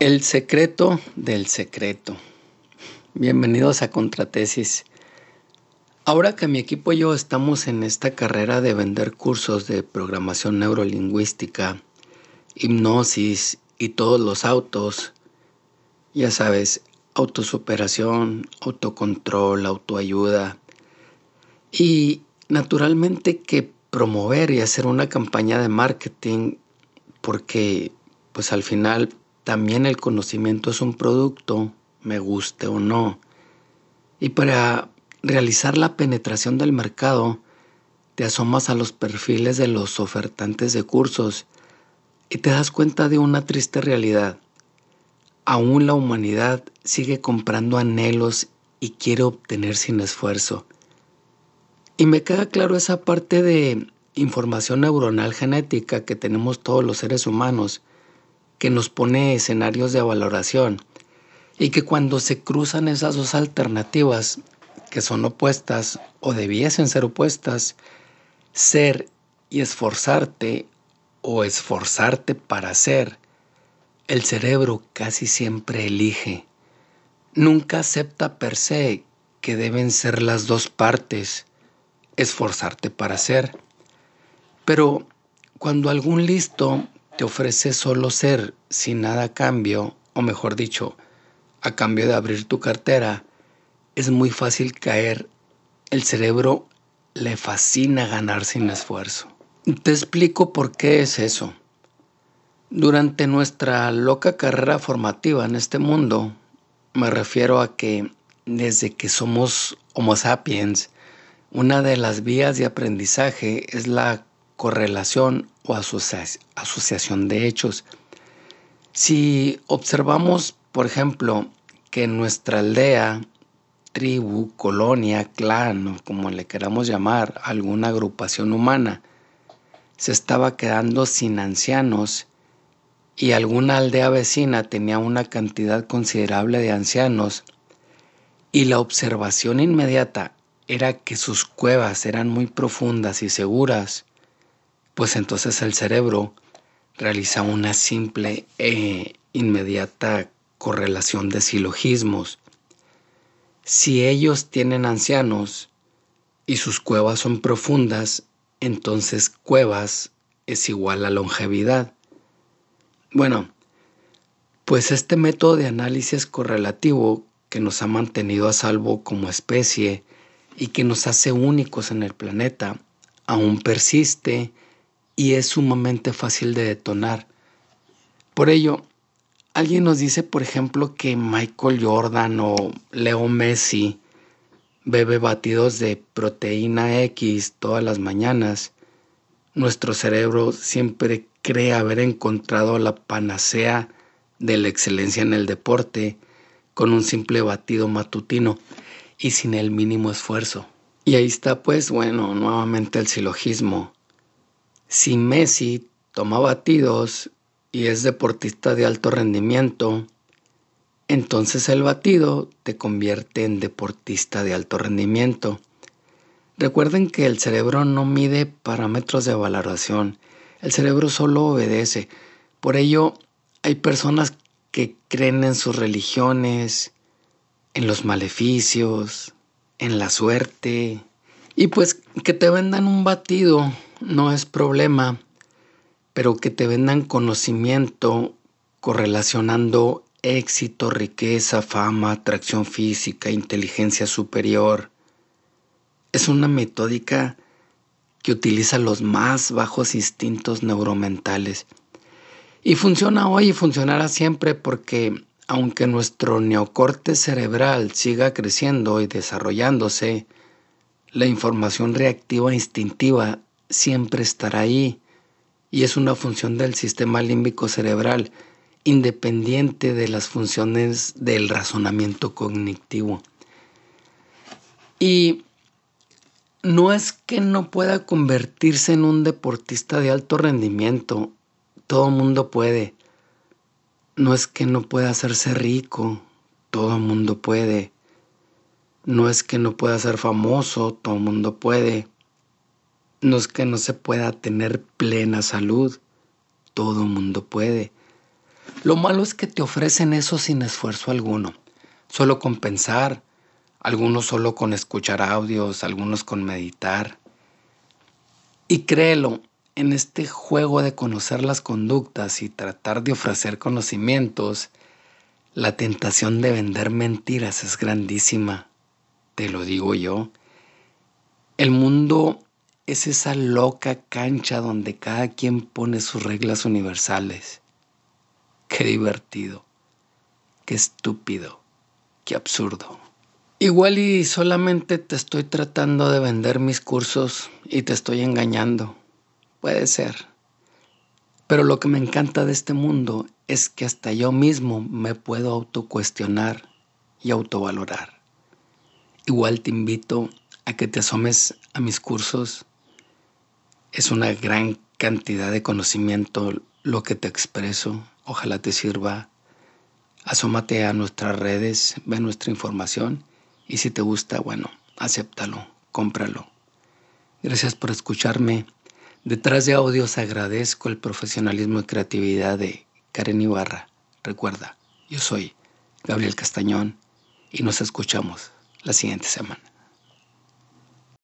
El secreto del secreto. Bienvenidos a Contratesis. Ahora que mi equipo y yo estamos en esta carrera de vender cursos de programación neurolingüística, hipnosis y todos los autos, ya sabes, autosuperación, autocontrol, autoayuda y naturalmente que promover y hacer una campaña de marketing porque pues al final también el conocimiento es un producto, me guste o no. Y para realizar la penetración del mercado, te asomas a los perfiles de los ofertantes de cursos y te das cuenta de una triste realidad. Aún la humanidad sigue comprando anhelos y quiere obtener sin esfuerzo. Y me queda claro esa parte de información neuronal genética que tenemos todos los seres humanos que nos pone escenarios de valoración y que cuando se cruzan esas dos alternativas que son opuestas o debiesen ser opuestas, ser y esforzarte o esforzarte para ser, el cerebro casi siempre elige. Nunca acepta per se que deben ser las dos partes, esforzarte para ser. Pero cuando algún listo te ofrece solo ser sin nada a cambio, o mejor dicho, a cambio de abrir tu cartera, es muy fácil caer. El cerebro le fascina ganar sin esfuerzo. Te explico por qué es eso. Durante nuestra loca carrera formativa en este mundo, me refiero a que desde que somos Homo sapiens, una de las vías de aprendizaje es la correlación o asociación de hechos. Si observamos, por ejemplo, que en nuestra aldea, tribu, colonia, clan o como le queramos llamar, alguna agrupación humana, se estaba quedando sin ancianos y alguna aldea vecina tenía una cantidad considerable de ancianos y la observación inmediata era que sus cuevas eran muy profundas y seguras, pues entonces el cerebro realiza una simple e inmediata correlación de silogismos. Si ellos tienen ancianos y sus cuevas son profundas, entonces cuevas es igual a longevidad. Bueno, pues este método de análisis correlativo que nos ha mantenido a salvo como especie y que nos hace únicos en el planeta, aún persiste y es sumamente fácil de detonar. Por ello, alguien nos dice, por ejemplo, que Michael Jordan o Leo Messi bebe batidos de proteína X todas las mañanas. Nuestro cerebro siempre cree haber encontrado la panacea de la excelencia en el deporte con un simple batido matutino y sin el mínimo esfuerzo. Y ahí está pues, bueno, nuevamente el silogismo. Si Messi toma batidos y es deportista de alto rendimiento, entonces el batido te convierte en deportista de alto rendimiento. Recuerden que el cerebro no mide parámetros de valoración, el cerebro solo obedece. Por ello, hay personas que creen en sus religiones, en los maleficios, en la suerte, y pues que te vendan un batido no es problema, pero que te vendan conocimiento correlacionando éxito, riqueza, fama, atracción física, inteligencia superior. Es una metódica que utiliza los más bajos instintos neuromentales. Y funciona hoy y funcionará siempre porque aunque nuestro neocorte cerebral siga creciendo y desarrollándose, la información reactiva instintiva siempre estará ahí y es una función del sistema límbico cerebral independiente de las funciones del razonamiento cognitivo. Y no es que no pueda convertirse en un deportista de alto rendimiento, todo mundo puede. No es que no pueda hacerse rico, todo mundo puede. No es que no pueda ser famoso, todo mundo puede. No es que no se pueda tener plena salud, todo mundo puede. Lo malo es que te ofrecen eso sin esfuerzo alguno, solo con pensar, algunos solo con escuchar audios, algunos con meditar. Y créelo, en este juego de conocer las conductas y tratar de ofrecer conocimientos, la tentación de vender mentiras es grandísima, te lo digo yo. El mundo es esa loca cancha donde cada quien pone sus reglas universales. Qué divertido, qué estúpido, qué absurdo. Igual y solamente te estoy tratando de vender mis cursos y te estoy engañando. Puede ser. Pero lo que me encanta de este mundo es que hasta yo mismo me puedo autocuestionar y autovalorar. Igual te invito a que te asomes a mis cursos. Es una gran cantidad de conocimiento lo que te expreso. Ojalá te sirva. Asómate a nuestras redes, ve nuestra información y si te gusta, bueno, acéptalo, cómpralo. Gracias por escucharme. Detrás de audios agradezco el profesionalismo y creatividad de Karen Ibarra. Recuerda, yo soy Gabriel Castañón y nos escuchamos la siguiente semana.